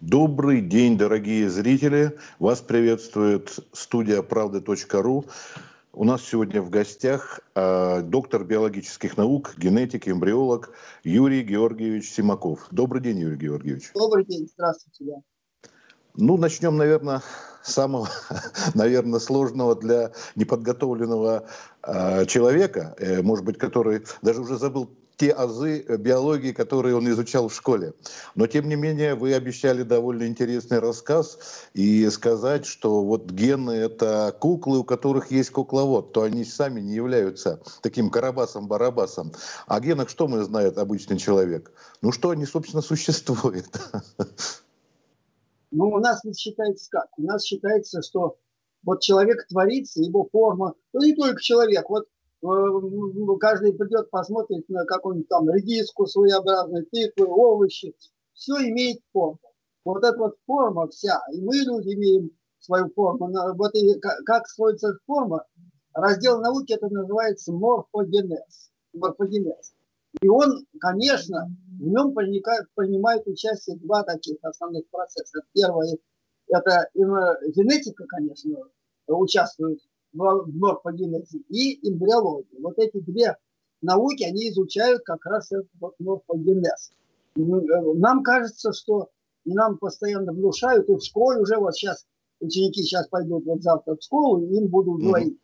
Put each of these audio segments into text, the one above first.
Добрый день, дорогие зрители. Вас приветствует студия правды.ру. У нас сегодня в гостях э, доктор биологических наук, генетик, эмбриолог Юрий Георгиевич Симаков. Добрый день, Юрий Георгиевич. Добрый день, здравствуйте. Ну, начнем, наверное, с самого, наверное, сложного для неподготовленного э, человека, э, может быть, который даже уже забыл те азы э, биологии, которые он изучал в школе. Но, тем не менее, вы обещали довольно интересный рассказ и сказать, что вот гены — это куклы, у которых есть кукловод, то они сами не являются таким карабасом-барабасом. О генах что мы знает обычный человек? Ну, что они, собственно, существуют. Ну, у нас ведь считается как? У нас считается, что вот человек творится, его форма, ну не только человек, вот каждый придет, посмотрит на какую-нибудь там редиску своеобразную, тыквы, овощи. Все имеет форму. Вот эта вот форма вся, и мы люди имеем свою форму. Вот и как строится форма, раздел науки это называется морфогенез. морфогенез. И он, конечно, в нем принимает, принимает участие два таких основных процесса. Первое – это генетика, конечно, участвует в морфогенезе и эмбриологии. Вот эти две науки, они изучают как раз этот морфогенез. Нам кажется, что нам постоянно внушают, и в школе уже вот сейчас ученики сейчас пойдут вот завтра в школу, и им будут говорить,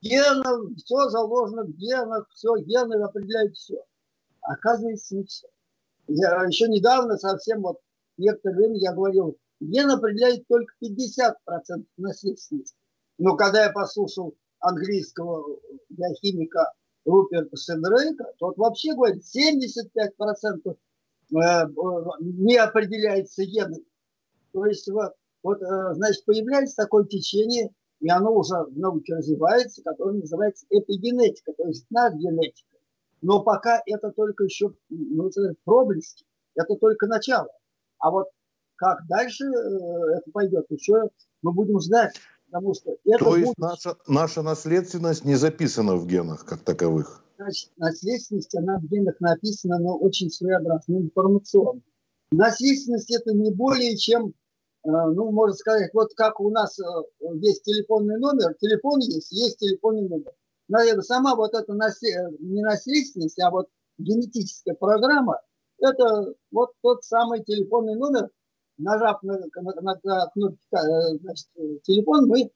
генов, все заложено в генах, все, гены определяют все. Оказывается, не все. Я еще недавно совсем вот некоторое время я говорил, ген определяет только 50% наследственности. Но когда я послушал английского биохимика Руперта Сендрейка, тот вообще говорит, 75% э, не определяется генами. То есть вот, вот, э, значит, появляется такое течение, и оно уже в науке развивается, которое называется эпигенетика, то есть надгенетика. Но пока это только еще ну, проблески, это только начало. А вот как дальше э, это пойдет, еще мы будем знать потому что это То есть наша, наша наследственность не записана в генах как таковых? Значит, наследственность, она в генах написана, но очень своеобразно, информационно. Наследственность это не более чем, э, ну, можно сказать, вот как у нас э, есть телефонный номер, телефон есть, есть телефонный номер. Наверное, сама вот эта наслед... не наследственность, а вот генетическая программа, это вот тот самый телефонный номер, нажав на, на, на, кнопку э, значит, телефон, мы,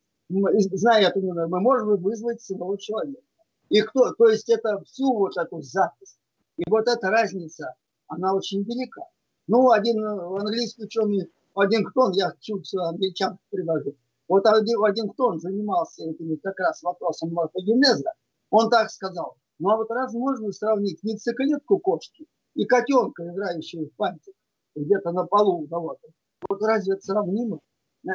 зная эту номер, мы можем вызвать самого человека. И кто, то есть это всю вот эту запись. И вот эта разница, она очень велика. Ну, один английский ученый, один Ктон, я чуть англичан привожу, вот один, один Ктон занимался этим как раз вопросом морфогенеза, он так сказал, ну а вот раз можно сравнить яйцеклетку кошки и котенка, играющего в пантик, где-то на полу у кого-то. Вот разве это сравнимо?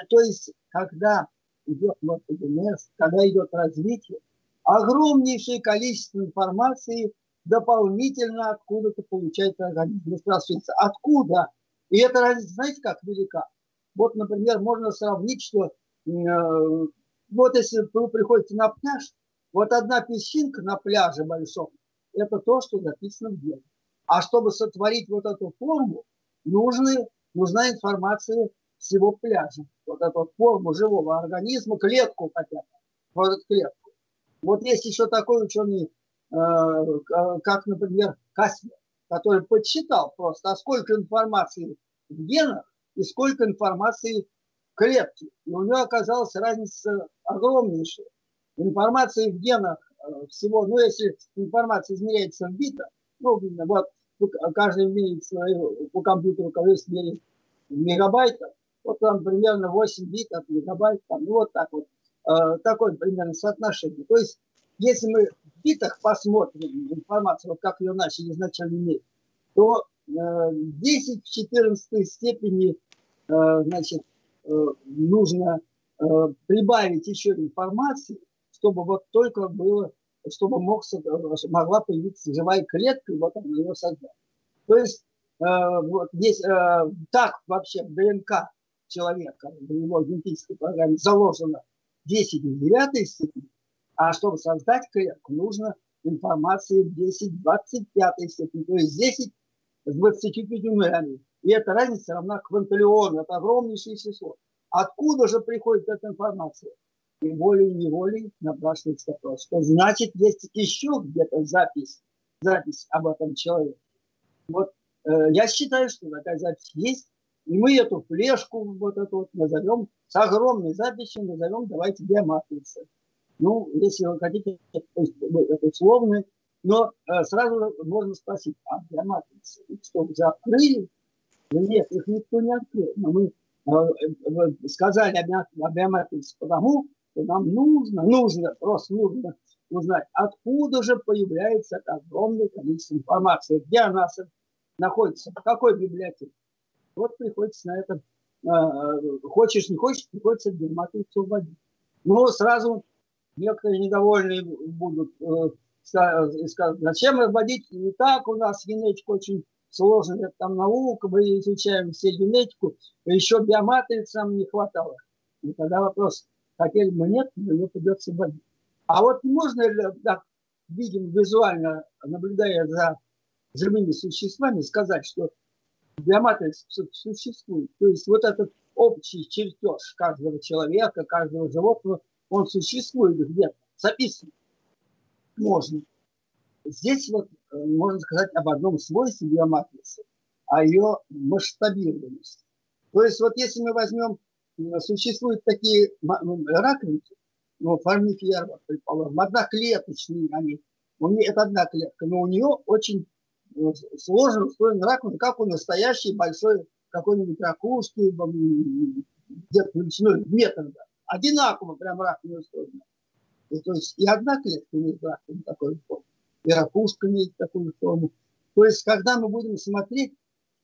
То есть, когда идет морфогенез, когда идет развитие, огромнейшее количество информации дополнительно откуда-то получает организм. Спрашивается, откуда? И это разница, знаете, как велика? Вот, например, можно сравнить, что э, вот если вы приходите на пляж, вот одна песчинка на пляже большом, это то, что записано в гене. А чтобы сотворить вот эту форму, нужны, нужна информация всего пляжа. Вот эту форму живого организма, клетку хотя бы, вот клетку. Вот есть еще такой ученый, э, как, например, Каспер, который подсчитал просто, а сколько информации в генах и сколько информации в клетке. И у него оказалась разница огромнейшая. Информации в генах э, всего, ну если информация измеряется в битах, ну вот каждый имеет свою, по компьютеру, конечно, меряет мегабайтов, вот там примерно 8 битов, мегабайт, там, ну вот так вот, э, такое примерно соотношение. То есть, если мы в битах посмотрим информацию, вот как ее начали изначально иметь, то э, 10 в 14 степени, э, значит, э, нужно э, прибавить еще информации, чтобы вот только было чтобы мог, могла появиться живая клетка, и вот она ее создать. То есть э, вот здесь э, так вообще в ДНК человека, в его генетической программе заложено 10 в 9 степени, а чтобы создать клетку, нужно информации в 10 в 25 степени, то есть 10 с 25 нулями. И эта разница равна квантиллиону, это огромнейшее число. Откуда же приходит эта информация? И волей-неволей напрашивается вопрос, что значит есть еще где-то запись, запись об этом человеке. Вот э, я считаю, что такая запись есть, и мы эту флешку вот эту вот назовем, с огромной записью назовем, давайте биоматрица. Ну, если вы хотите, это условно, но э, сразу можно спросить, а биоматрицы, что, закрыли? Нет, их никто не открыл. Но мы э, э, сказали о биоматрице потому, что нам нужно, нужно, просто нужно узнать, откуда же появляется это огромное количество информации, где она находится, в какой библиотеке. Вот приходится на это, э, хочешь, не хочешь, приходится биоматрицу вводить. Но сразу некоторые недовольные будут скажут, зачем вводить, не так у нас генетика очень сложная, это там наука, мы изучаем все генетику, еще биоматрицам не хватало. И тогда вопрос, хотели бы нет, но ее придется вводить. А вот можно ли, так, видим визуально, наблюдая за живыми существами, сказать, что биоматрица существует. То есть вот этот общий чертеж каждого человека, каждого животного, он существует где-то, записан. Можно. Здесь вот э, можно сказать об одном свойстве биоматрицы, о ее масштабированности. То есть вот если мы возьмем существуют такие раковинки, ну, формиферма, предположим, одноклеточные они. У нее, это одна клетка, но у нее очень э, сложно устроен раковина, как у настоящей большой какой-нибудь ракушки, где-то величиной метр. Да. Одинаково прям раковина устроена. И, то есть и одна клетка имеет раковину такой формы, и ракушка имеет такую форму. То есть когда мы будем смотреть,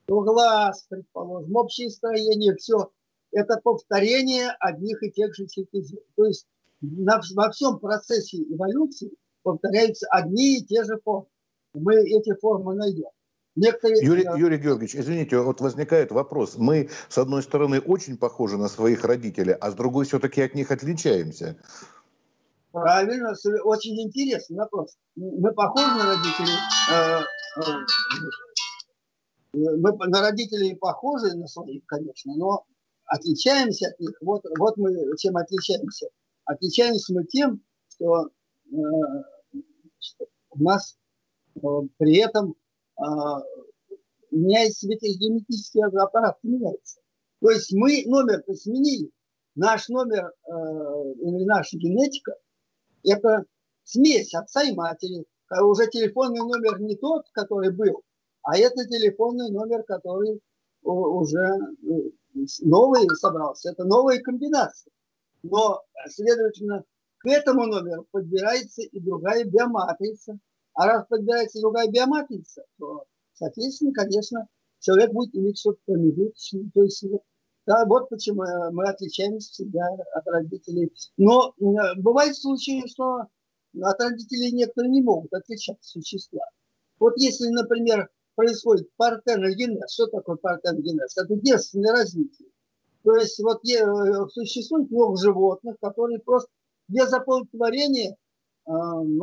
то глаз, предположим, общее строение, все это повторение одних и тех же синтезов. То есть на, во всем процессе эволюции повторяются одни и те же формы. Мы эти формы найдем. Некоторые... Юрий, Юрий Георгиевич, извините, вот возникает вопрос. Мы, с одной стороны, очень похожи на своих родителей, а с другой все-таки от них отличаемся. Правильно, очень интересный вопрос. Мы похожи на родителей, э, э, мы на родителей похожи на своих, конечно, но отличаемся от них. Вот, вот мы чем отличаемся. Отличаемся мы тем, что, э, у нас э, при этом э, меняется ведь генетический аппарат, меняется. То есть мы номер-то сменили. Наш номер э, или наша генетика – это смесь отца и матери. Уже телефонный номер не тот, который был, а это телефонный номер, который уже новый собрался, это новая комбинация. Но, следовательно, к этому номеру подбирается и другая биоматрица. А раз подбирается другая биоматрица, то, соответственно, конечно, человек будет иметь что-то промежуточное. То есть, да, вот почему мы отличаемся всегда от родителей. Но э, бывают случаи, что от родителей некоторые не могут отличаться существа. Вот если, например, происходит партеногенез. Что такое партеногенез? Это детственное развитие. То есть вот э, существует много животных, которые просто без оплодотворения э,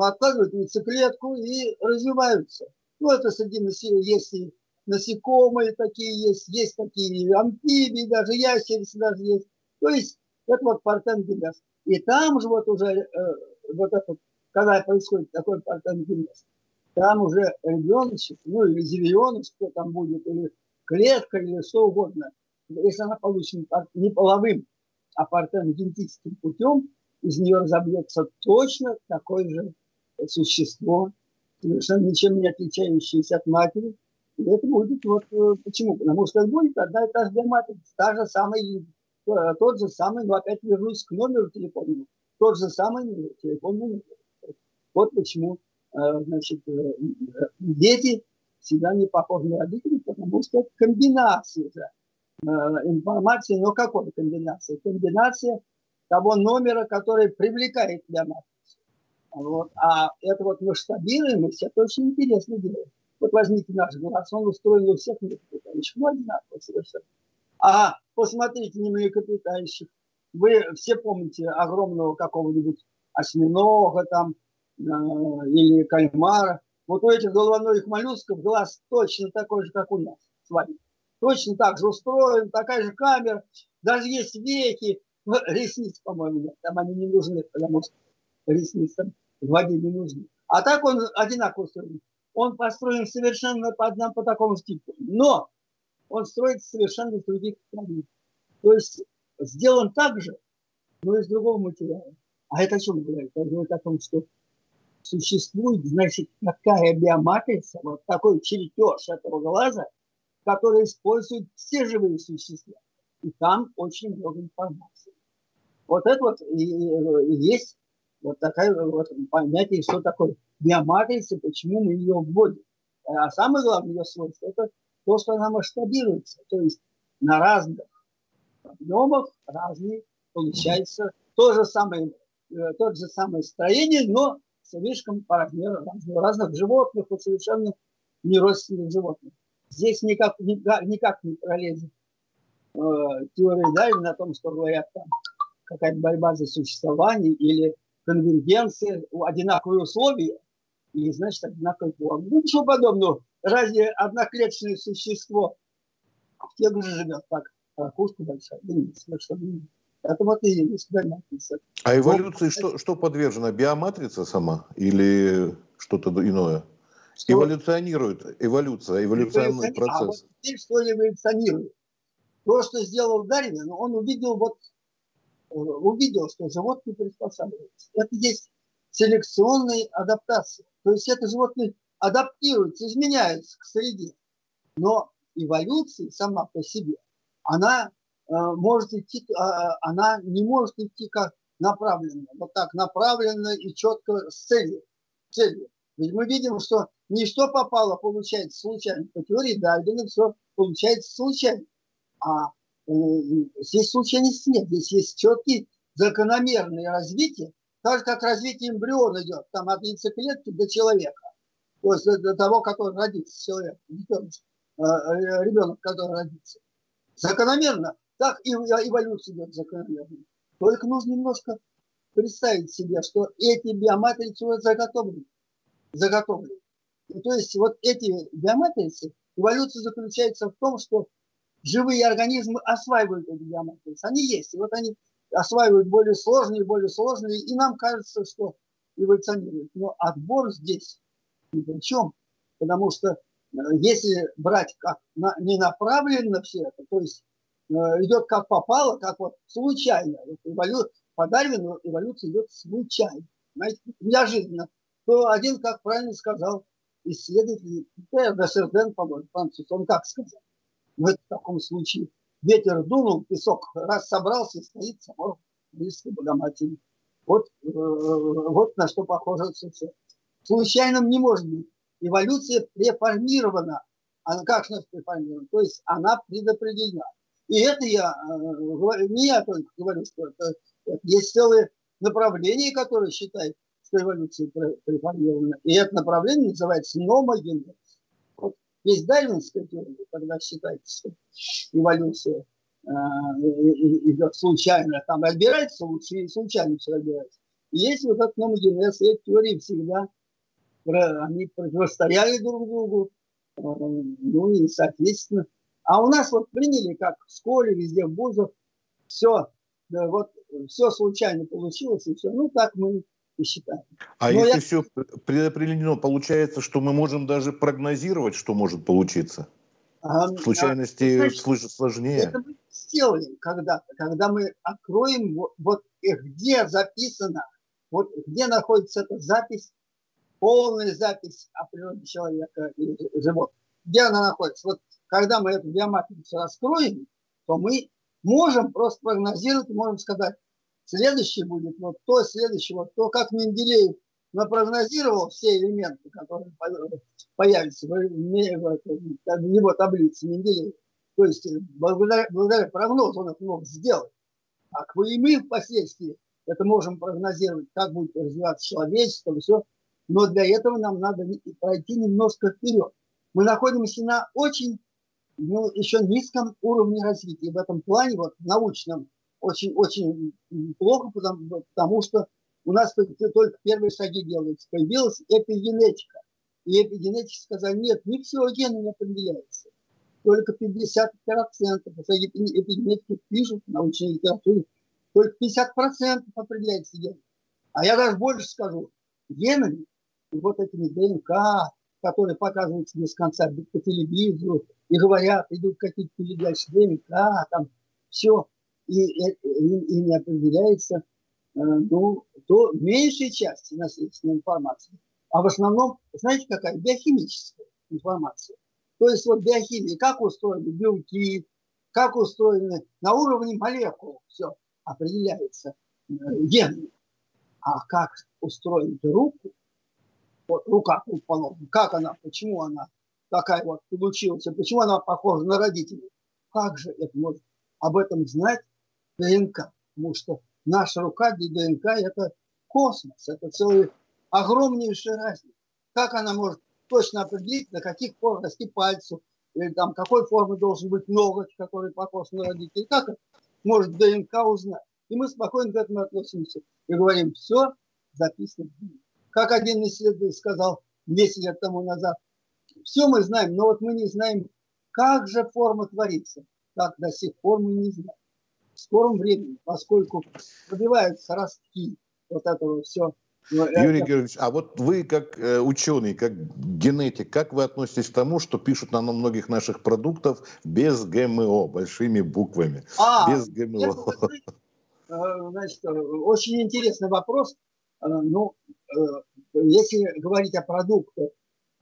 откладывают яйцеклетку и развиваются. Ну, это среди есть и насекомые такие есть, есть такие амфибии, даже ящерицы даже есть. То есть это вот партеногенез. И там же вот уже э, вот это, когда происходит такой партеногенез, там уже ребеночек, ну или зеленый, что там будет, или клетка, или что угодно, если она получена не половым, а партеногенетическим путем, из нее разобьется точно такое же существо, совершенно ничем не отличающееся от матери. И это будет вот э, почему? Потому что это будет одна и та же биоматрица, та же самая, э, тот же самый, но опять вернусь к номеру телефонному, тот же самый телефонный номер. Вот почему Э, значит, э, дети всегда не похожи на родителей, потому что комбинация же э, информации, но какой комбинация? Комбинация того номера, который привлекает для матрицу. Вот. А это вот масштабируемость, это очень интересно дело. Вот возьмите наш глаз, он устроен у всех млекопитающих, ну, одинаково совершенно. А посмотрите на млекопитающих. Вы все помните огромного какого-нибудь осьминога там, Э, или кальмара. Вот у этих головоногих моллюсков глаз точно такой же, как у нас с вами. точно так же устроен, такая же камера, даже есть веки, ну, ресниц, по-моему, там они не нужны, потому что ресниц там в воде не нужны. А так он одинаково устроен. Он построен совершенно по, одному, по такому типу. Но он строится совершенно из других страниц. То есть сделан так же, но из другого материала. А это о чем говорит? Это говорит о том, что существует, значит, такая биоматрица, вот такой чертеж этого глаза, который используют все живые существа. И там очень много информации. Вот это вот и, и есть вот такая вот понятие, что такое биоматрица, почему мы ее вводим. А самое главное ее свойство – это то, что она масштабируется. То есть на разных объемах разные получается то же самое, э, тот же самое строение, но слишком по размеру разных, животных, вот совершенно неродственных животных. Здесь никак, никак, никак не пролезет э, теория Дарвина о том, что говорят там какая-то борьба за существование или конвергенция, одинаковые условия, и, значит, одинаковый форма. Ну, ничего подобного. Разве одноклеточное существо в тех же живет так? Ракушка большая? Да нет, совершенно нет. Есть биоматрица. А эволюции что, что подвержено? Биоматрица сама или что-то иное? Что? Эволюционирует, эволюция, эволюционный процесс. А вот теперь что эволюционирует? То, что сделал Дарвин, он увидел вот э, увидел, что животные приспосабливаются. Это есть селекционная адаптация. То есть это животные адаптируются, изменяются к среде. Но эволюция сама по себе, она может идти, а, она не может идти как направленно, вот так направленно и четко с целью. целью. Ведь мы видим, что ничто попало, получается, случайно. По теории Дарвина все получается случайно. А э, здесь случайности нет. Здесь есть четкие закономерные развития, так же, как развитие эмбриона идет, там от яйцеклетки до человека. То есть до того, который родится, человек, ребенок, э, ребенок который родится. Закономерно так и эволюция идет закономерно. Только нужно немножко представить себе, что эти биоматрицы уже заготовлены. заготовлены. И то есть вот эти биоматрицы, эволюция заключается в том, что живые организмы осваивают эти биоматрицы. Они есть. И вот они осваивают более сложные, более сложные, и нам кажется, что эволюционируют. Но отбор здесь ни при чем. Потому что э, если брать как на, не направленно все это, то есть идет как попало, как вот случайно. Эволю... По Дарвину эволюция идет случайно. Знаете, неожиданно. То один, как правильно сказал исследователь, Десерден, по-моему, француз, он как сказал? В таком случае ветер дунул, песок раз собрался, стоит само близко Богоматери. Вот, э, вот на что похоже все. Случайным не может быть. Эволюция преформирована. Она как же преформирована? То есть она предопределена. И это я, э, не я только говорю, что это, это есть целое направление, которое считает, что эволюция преформирована. И это направление называется номогенез. Вот есть дарвинская теория, когда считается, что эволюция э, идет случайно, там отбирается лучше и случайно все отбирается. И есть вот этот номогенез, и эти теории всегда они противостояли друг другу, э, ну и, соответственно, а у нас вот приняли, как в школе, везде, в вузах, все, да, вот, все случайно получилось, и все. Ну, так мы и считаем. А Но если я... все предопределено, получается, что мы можем даже прогнозировать, что может получиться? А, Случайности а, значит, сложнее. Это мы сделаем когда-то, когда мы откроем, вот, вот где записано, вот где находится эта запись, полная запись о природе человека и животных. Где она находится? Вот когда мы эту биоматрицу раскроем, то мы можем просто прогнозировать, можем сказать, следующий будет вот то, следующий вот то, как Менделеев напрогнозировал все элементы, которые появятся в его таблице Менделеева. То есть э, благодаря, благодаря прогнозу он это мог сделать. А и мы впоследствии это можем прогнозировать, как будет развиваться человечество, все. Но для этого нам надо пройти немножко вперед. Мы находимся на очень ну, еще низком уровне развития. В этом плане, вот, научном, очень-очень плохо, потому, потому что у нас только, только первые шаги делаются. Появилась эпигенетика. И эпигенетики сказали, нет, не все гены не определяются. только 50%. Эпигенетики пишут в научной литературе, только 50% определяется геном. А я даже больше скажу, генами, вот этими ДНК, которые показываются без конца по телевизору, и говорят, идут какие-то передачи ДНК, там все, и, и, и не определяется, э, ну, то меньшей части наследственной информации. А в основном, знаете, какая? Биохимическая информация. То есть вот биохимия, как устроены белки, как устроены на уровне молекул, все определяется э, генами. А как устроить руку, вот рука, предположим, как она, почему она такая вот получилась, почему она похожа на родителей, как же это может об этом знать ДНК? Потому что наша рука для ДНК – это космос, это целый огромнейшая разница. Как она может точно определить, на каких форм расти пальцу, или там какой формы должен быть ноготь, который похож на родителей, как это может ДНК узнать? И мы спокойно к этому относимся и говорим, все записано. Как один исследователь сказал 10 лет тому назад, все мы знаем, но вот мы не знаем, как же форма творится. Так до сих пор мы не знаем. В скором времени, поскольку пробиваются ростки вот этого все. Юрий. Георгиевич, а вот вы как э, ученый, как генетик, как вы относитесь к тому, что пишут на многих наших продуктов без ГМО, большими буквами? А, без ГМО. Это, Э, значит, очень интересный вопрос. Э, ну, э, если говорить о продуктах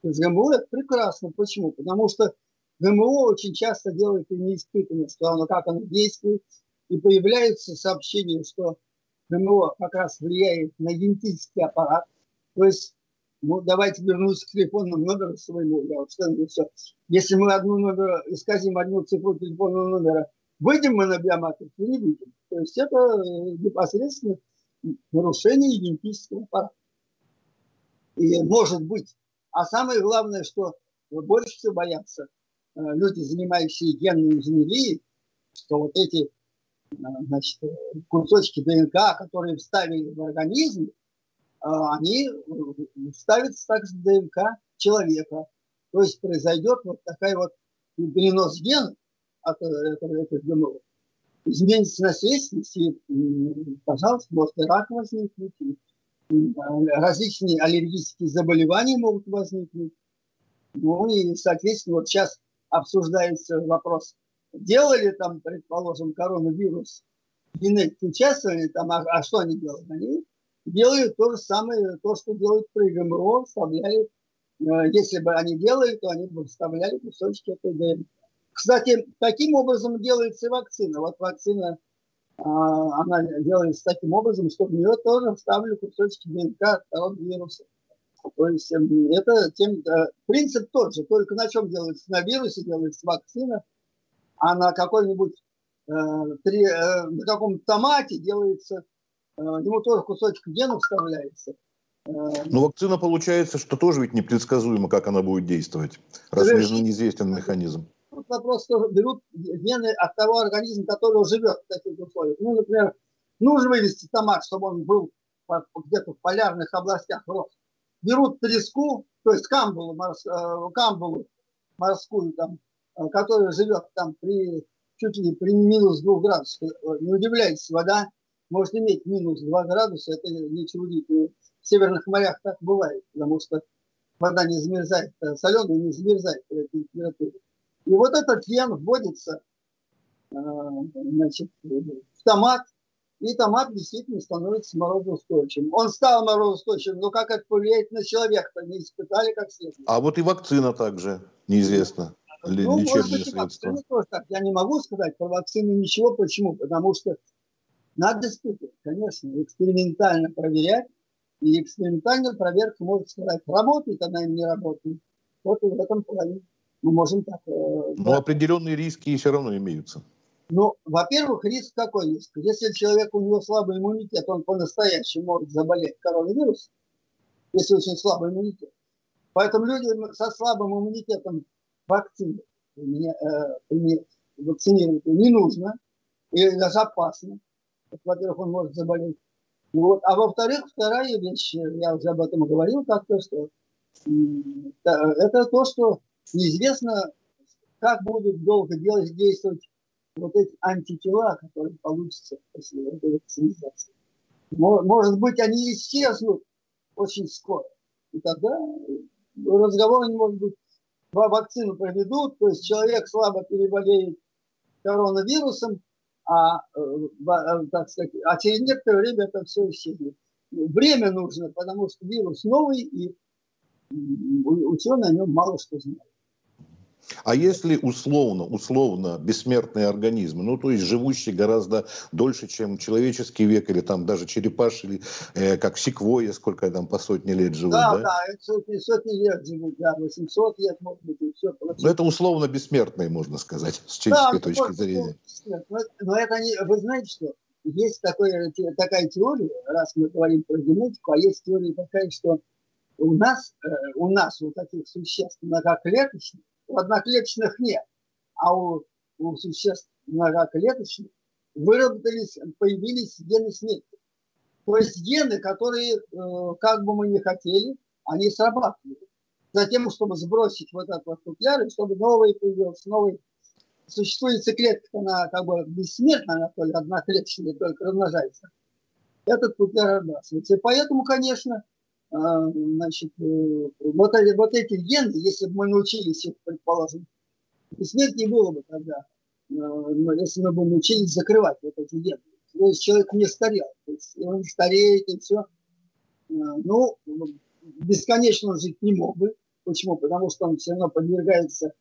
из ГМО, это прекрасно. Почему? Потому что ГМО очень часто делает неиспытанно, что оно, как оно действует, и появляются сообщения, что ГМО как раз влияет на генетический аппарат. То есть, ну, давайте вернусь к телефонному номеру своему. Я вот все. Если мы одну номер, исказим одну цифру телефонного номера, выйдем мы на биоматрицу или не выйдем? То есть это э, непосредственно нарушение генетического аппарата. И может быть. А самое главное, что больше всего боятся э, люди, занимающиеся генной инженерией, что вот эти э, значит, кусочки ДНК, которые вставили в организм, они ставятся также в ДНК человека. То есть произойдет вот такая вот перенос генов от этого, этого ГМО изменится наследственность, и, пожалуйста, может и рак возникнуть, и различные аллергические заболевания могут возникнуть. Ну и, соответственно, вот сейчас обсуждается вопрос, делали там, предположим, коронавирус, генетики участвовали там, а, а что они делают? Они делают то же самое, то, что делают при ГМО, вставляли, э, если бы они делали, то они бы вставляли кусочки этой ДНК. Кстати, таким образом делается вакцина. Вот вакцина, она делается таким образом, что в нее тоже вставлю кусочки ДНК от коронавируса. То есть эм, это тем, принцип тот же, только на чем делается? На вирусе делается вакцина, а на какой-нибудь э, три, э, на каком-то томате делается, э, ему тоже кусочек гена вставляется. Э, Но вакцина получается, что тоже ведь непредсказуемо, как она будет действовать, раз неизвестен механизм. Тут вопрос, что берут гены от того организма, который живет в таких условиях. Ну, например, нужно вывести томат, чтобы он был где-то в полярных областях рос. Берут треску, то есть камбулу, морс, э, камбулу морскую, там, э, которая живет там при чуть ли при минус 2 градусах. Э, не удивляйтесь, вода может иметь минус 2 градуса, это ничего удивительного. В северных морях так бывает, потому что вода не замерзает, соленая не замерзает при этой температуре. И вот этот ген вводится э, значит, в томат, и томат действительно становится морозоустойчивым. Он стал морозоустойчивым, но как это повлияет на человека, не испытали как следует. А вот и вакцина также неизвестно. Ну, может быть, и вакцина тоже так. Я не могу сказать про вакцину ничего. Почему? Потому что надо испытывать, конечно, экспериментально проверять. И экспериментальная проверка может сказать, работает она или не работает. Вот и в этом плане мы можем так... Э, Но да. определенные риски все равно имеются. Ну, во-первых, риск какой есть? Если человек, у него слабый иммунитет, он по-настоящему может заболеть коронавирусом, если очень слабый иммунитет. Поэтому люди со слабым иммунитетом вакцины э, вакцинировать не нужно, и даже опасно. Во-первых, он может заболеть. Вот. А во-вторых, вторая вещь, я уже об этом говорил как-то, что это то, что неизвестно, как будут долго делать, действовать вот эти антитела, которые получатся после этой вакцинизации. Может быть, они исчезнут очень скоро. И тогда разговор не может быть. Вакцину проведут, то есть человек слабо переболеет коронавирусом, а, э, э, так сказать, а через некоторое время это все исчезнет. Время нужно, потому что вирус новый, и ученые о нем мало что знают. А если условно, условно бессмертные организмы, ну то есть живущие гораздо дольше, чем человеческий век, или там даже черепаш, или э, как секвойя, сколько там по сотни лет живут, да? Да, да, сотни, сотни лет живут, да, 800 лет, может быть, и все. Но это условно бессмертные, можно сказать, с человеческой да, точки зрения. Но, но это не, вы знаете что, есть такое, такая теория, раз мы говорим про генетику, а есть теория такая, что у нас, э, у нас у таких существ многоклеточных, у одноклеточных нет, а у, у существ многоклеточных выработались, появились гены смерти. То есть гены, которые, э, как бы мы ни хотели, они срабатывают. Затем, чтобы сбросить вот этот вот футляр, чтобы новый появился, новый. Существует клетка, она как бы бессмертна, она только одноклеточная, только размножается. Этот футляр отбрасывается. И поэтому, конечно, значит, э, вот, вот эти гены, если бы мы научились их, предположим, смерть не было бы тогда, а, если мы бы научились закрывать вот эти гены. То есть человек не старел, то есть он стареет и все. А, ну, бесконечно он жить не мог бы. Почему? Потому что он все равно подвергается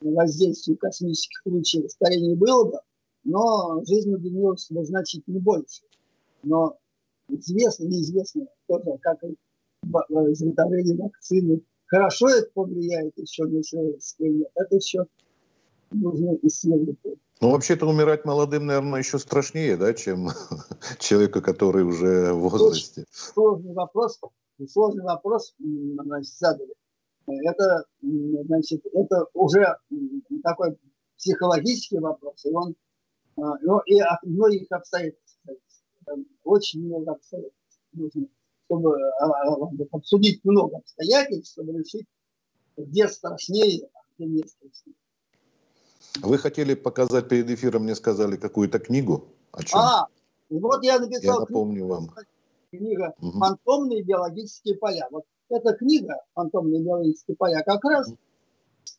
воздействию космических лучей. Старение было бы, но жизнь длилась бы значительно больше. Но известно, неизвестно тоже, как изготовления вакцины. Хорошо это повлияет еще на человечество нет. Это еще нужно исследовать. Ну, вообще-то умирать молодым, наверное, еще страшнее, да, чем человека, который уже в возрасте. Сложный вопрос, сложный вопрос значит, задали. Это, значит, это уже такой психологический вопрос, и он а, и от многих обстоятельств. Очень много обстоятельств нужно чтобы а, а, обсудить много обстоятельств, чтобы решить, где страшнее, а где не страшнее. Вы хотели показать перед эфиром, мне сказали, какую-то книгу? О чем? А, вот я написал я напомню книгу, вам. книга угу. «Фантомные биологические поля». Вот эта книга «Фантомные биологические поля» как раз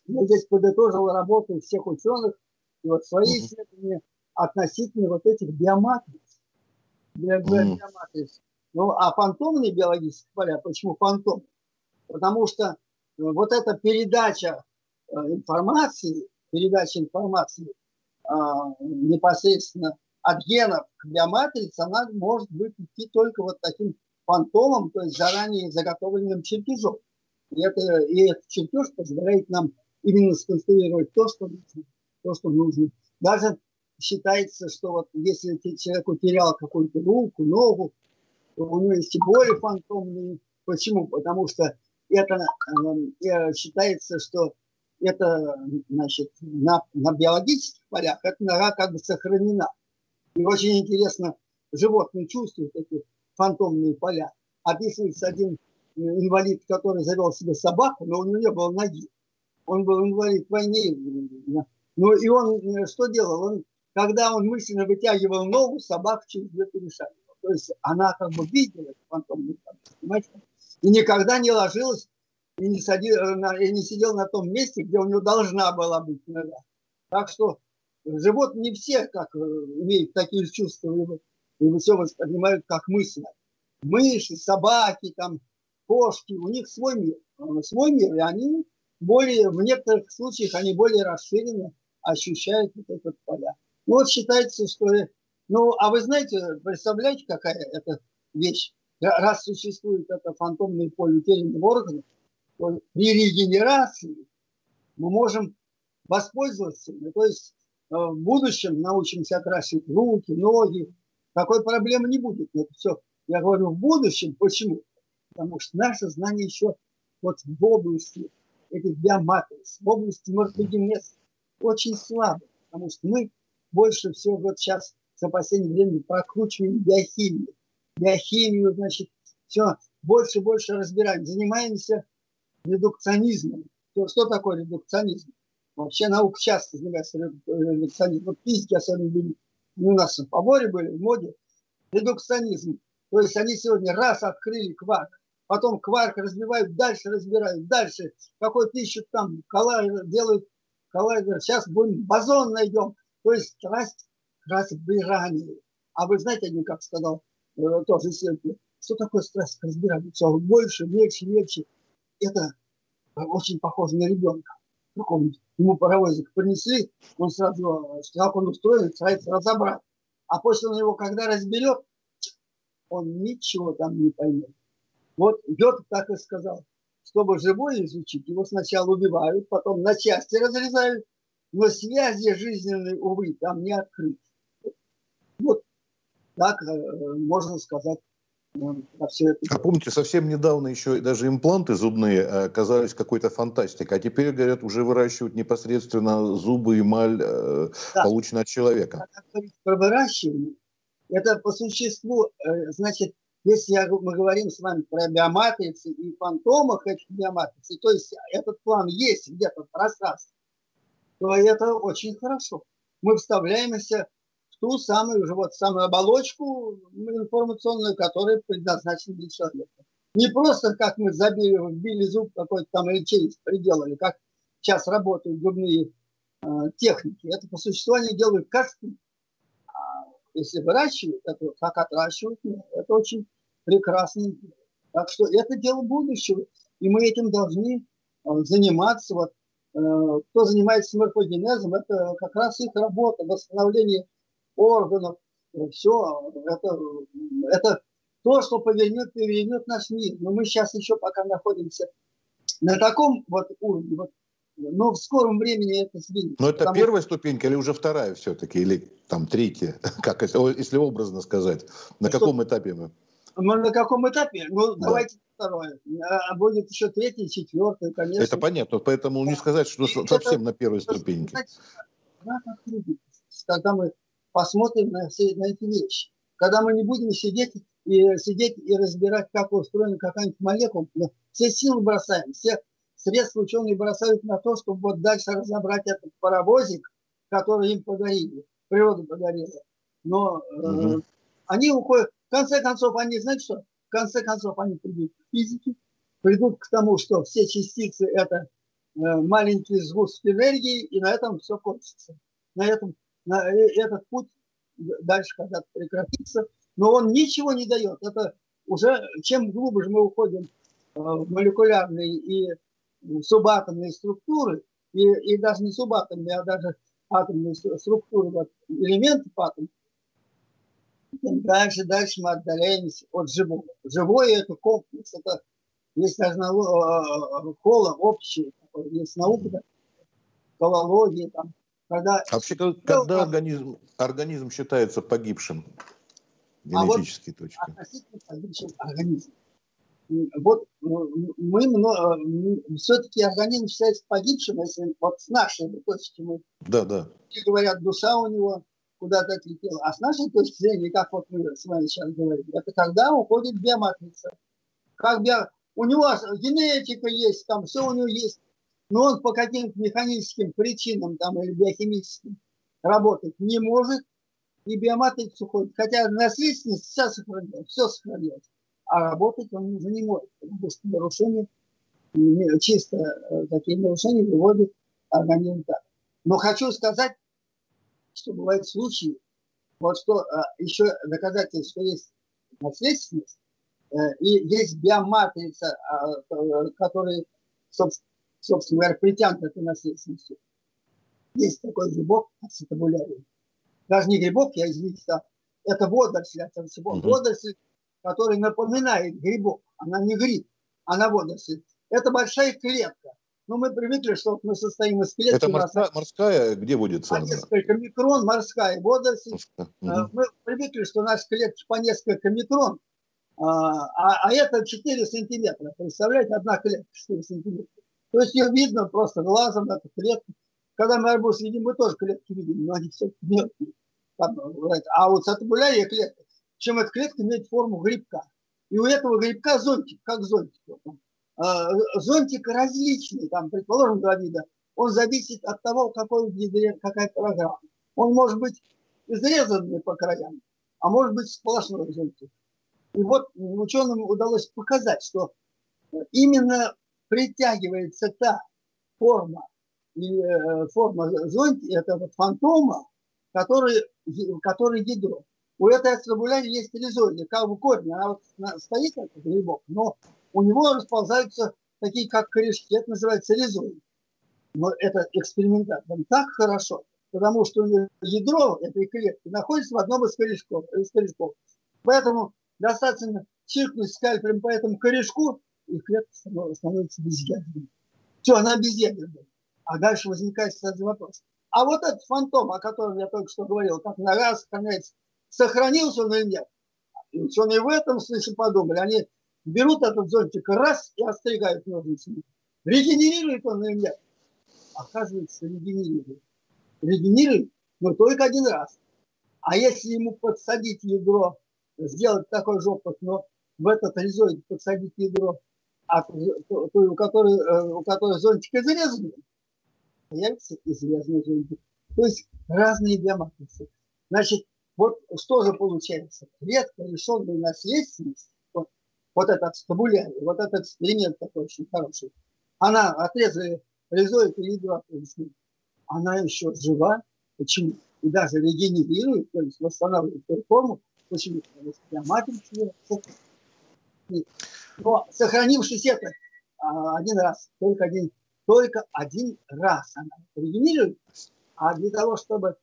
я здесь подытожил работу всех ученых и вот свои угу. исследования относительно вот этих биоматриц. Биоматриц. Ну, а фантомные биологические поля, почему фантом? Потому что э, вот эта передача э, информации, передача информации а, непосредственно от генов к биоматрице, она может быть идти только вот таким фантомом, то есть заранее заготовленным чертежом. И, это, и этот чертеж позволяет нам именно сконструировать то, что нужно. То, что нужно. Даже считается, что вот если человек утерял какую-то руку, ногу, у него есть и боли фантомные. Почему? Потому что это э, считается, что это значит, на, на биологических полях эта нога как бы сохранена. И очень интересно, животные чувствуют эти фантомные поля. Описывается один инвалид, который завел себе собаку, но у него не было ноги. Он был инвалид войны. Ну и он э, что делал? Он, когда он мысленно вытягивал ногу, собака через две перешагивала. То есть она как бы видела фантомный понимаете? И никогда не ложилась и не, сади, и не сидела на том месте, где у нее должна была быть нога. Так что животные не все как, э, имеют такие чувства, и все воспринимают как мысли. Мыши, собаки, там, кошки, у них свой мир. Э, свой мир, и они более, в некоторых случаях, они более расширенно ощущают вот этот поля. Ну вот считается, что ну, а вы знаете, представляете, какая это вещь? Раз существует это фантомное поле утерянных органов, то при регенерации мы можем воспользоваться. Ну, то есть э, в будущем научимся окрашивать руки, ноги. Такой проблемы не будет. Это все, я говорю, в будущем. Почему? Потому что наше знание еще вот в области этих биоматриц, в области морфогенеза очень слабо. Потому что мы больше всего вот сейчас за последнее время прокручиваем биохимию. Биохимию, значит, все больше и больше разбираем. Занимаемся редукционизмом. Что, что такое редукционизм? Вообще наука часто занимается редукционизмом. Вот физики особенно у нас в поборе были, в моде. Редукционизм. То есть они сегодня раз открыли кварк, потом кварк разбивают дальше, разбирают дальше. Какой-то ищут там, коллайдер, делают коллайдер. Сейчас будем бозон найдем. То есть страсть разбиранию. А вы знаете, один как сказал, э, тоже исследователь, что такое страсть к разбиранию? Все больше, легче, легче. Это очень похоже на ребенка. Ему паровозик принесли, он сразу, как он устроен, старается разобрать. А после него, когда разберет, он ничего там не поймет. Вот Гёте так и сказал. Чтобы живое изучить, его сначала убивают, потом на части разрезают, но связи жизненной, увы, там не открыты. Так э, можно сказать а помните, совсем недавно еще даже импланты зубные э, казались какой-то фантастикой, а теперь, говорят, уже выращивают непосредственно зубы, эмаль, э, да. полученные от человека. Про выращивание, это по существу, э, значит, если мы говорим с вами про биоматрицы и фантомах этих биоматриц, то есть этот план есть где-то в пространстве, то это очень хорошо. Мы вставляемся ту самую уже вот самую оболочку информационную, которая предназначена для человека. Не просто как мы забили, вбили зуб какой-то там или челюсть приделали, как сейчас работают зубные э, техники. Это по существу они делают косты. А если выращивают, это как отращивают, ну, это очень прекрасно. Так что это дело будущего. И мы этим должны э, заниматься. Вот, э, кто занимается морфогенезом, это как раз их работа, восстановление органов, все, это, это то, что повернет, перевернет наш мир. Но мы сейчас еще пока находимся на таком вот уровне, вот, но в скором времени это сдвинется. Но это первая ступенька или уже вторая все-таки, или там третья, как если образно сказать? На что? каком этапе мы? Ну, на каком этапе? Ну, да. давайте второе. А будет еще третье, четвертое, конечно. Это понятно, поэтому не сказать, что совсем это, на первой ступеньке. Когда мы посмотрим на, все, на эти вещи. Когда мы не будем сидеть и, сидеть и разбирать, как устроена какая-нибудь молекула, все силы бросаем, все средства ученые бросают на то, чтобы вот дальше разобрать этот паровозик, который им подарили, природа подарила. Но э, они уходят, в конце концов, они, знаете что, в конце концов, они придут к физике, придут к тому, что все частицы – это э, маленький сгусток энергии, и на этом все кончится. На этом этот путь дальше когда-то прекратится, но он ничего не дает. Это уже чем глубже мы уходим э, в молекулярные и субатомные структуры, и, и даже не субатомные, а даже атомные структуры, вот, элементы атома, тем дальше, дальше мы отдаляемся от живого. Живое – это комплекс, это есть даже школа э, общая, есть наука, да, экология, там, когда... А вообще, когда организм, организм считается погибшим? Генетические а вот точки. Относительно погибшим организм. Вот мы, мы все-таки организм считается погибшим, если вот с нашей точки мы... Да, да. Говорят, душа у него куда-то отлетела. А с нашей точки зрения, как вот мы с вами сейчас говорим, это когда уходит биоматрица. Как био... У него генетика есть, там все у него есть но он по каким-то механическим причинам там, или биохимическим работать не может, и биоматрикс уходит. Хотя наследственность вся сохраняется, все сохраняется, а работать он уже не может, потому что нарушения, чисто э, такие нарушения выводят организм так. Но хочу сказать, что бывают случаи, вот что а, еще доказательство, что есть наследственность, э, и есть биоматрица, а, которая, собственно, собственно говоря, притянут этой наследственностью. Есть такой грибок ацетабулярий. Даже не грибок, я извините, а это водоросль, это всего угу. водоросль, который напоминает грибок. Она не гриб, она водоросль. Это большая клетка. Но мы привыкли, что мы состоим из клетки. Это морская, нас... морская где водится? По несколько микрон, морская водоросль. Угу. Мы привыкли, что наши клетки по несколько микрон, а, а, а это 4 сантиметра. Представляете, одна клетка 4 сантиметра. То есть ее видно просто глазом, эту клетку. Когда мы арбуз видим, мы тоже клетки видим, но они все мелкие. А вот сатабулярия клетка, чем эта клетка имеет форму грибка. И у этого грибка зонтик, как зонтик. А, зонтик различный, там, предположим, два вида. он зависит от того, какой какая программа. Он может быть изрезанный по краям, а может быть сплошной зонтик. И вот ученым удалось показать, что именно притягивается та форма, э, форма зонтика, это вот фантома, который, который ядро. У этой астробуляри есть ризоиды, как бы корни, она вот стоит как грибок, но у него расползаются такие, как корешки, это называется ризоид. Но это экспериментально так хорошо, потому что ядро этой клетки находится в одном из корешков. Из корешков. Поэтому достаточно чиркнуть скальпелем по этому корешку, и клетка становится безъядерной. Все, она безъядерная. А дальше возникает сразу вопрос. А вот этот фантом, о котором я только что говорил, как нога сохраняется, сохранился он или нет? И ученые в этом смысле подумали. Они берут этот зонтик раз и остригают ножницами. Регенерирует он или нет? Оказывается, регенерирует. Регенерирует, но только один раз. А если ему подсадить ядро, сделать такой же опыт, но в этот ризоид подсадить ядро, а, у которой, э, у которой зонтик изрезанный, появится изрезанный зонтик. То есть разные биоматрицы. Значит, вот что же получается? Клетка, лишенная наследственности, вот, вот этот стабулярий, вот этот эксперимент такой очень хороший, она отрезали ризоид и ядро, она еще жива. Почему? И даже регенерирует, то есть восстанавливает свою форму. Что биоматрица но сохранившись это а, один раз, только один, только один раз она регенерирует, а для того, чтобы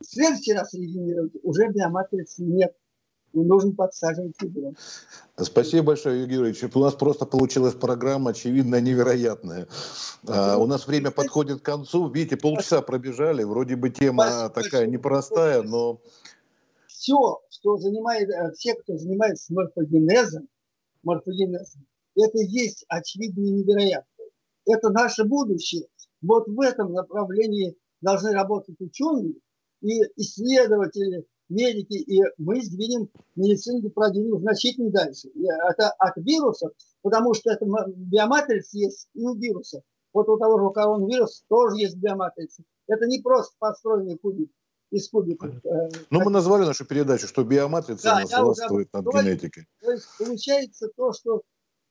в следующий раз регенерировать, уже биоматрицы нет. И нужно подсаживать ядро. Спасибо большое, Юрий Юрьевич. У нас просто получилась программа, очевидно, невероятная. А, у нас время подходит к концу. Видите, полчаса пробежали. Вроде бы тема Спасибо такая большое. непростая, но... Все, что занимает, э, все, кто занимается морфогенезом, морфогенезом, это есть очевидно и невероятно. Это наше будущее. Вот в этом направлении должны работать ученые и исследователи, медики, и мы сдвинем медицину, продвинем значительно дальше. Это от вирусов, потому что это биоматрица есть и у вируса. Вот у того же коронавируса тоже есть биоматрица. Это не просто построенный кубик из кубиков. Э, ну, мы назвали нашу передачу, что биоматрица да, нас властвует над генетикой. То есть получается то, что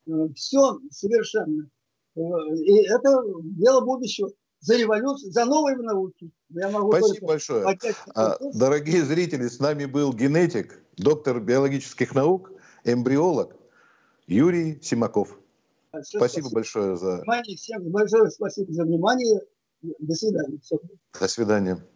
э, все совершенно. Э, и это дело будущего за революцию, за новые науки. Я могу Спасибо большое. А, дорогие зрители, с нами был генетик, доктор биологических наук, эмбриолог Юрий Симаков. Спасибо, спасибо большое за... Внимание всем большое спасибо за внимание. До свидания. До свидания.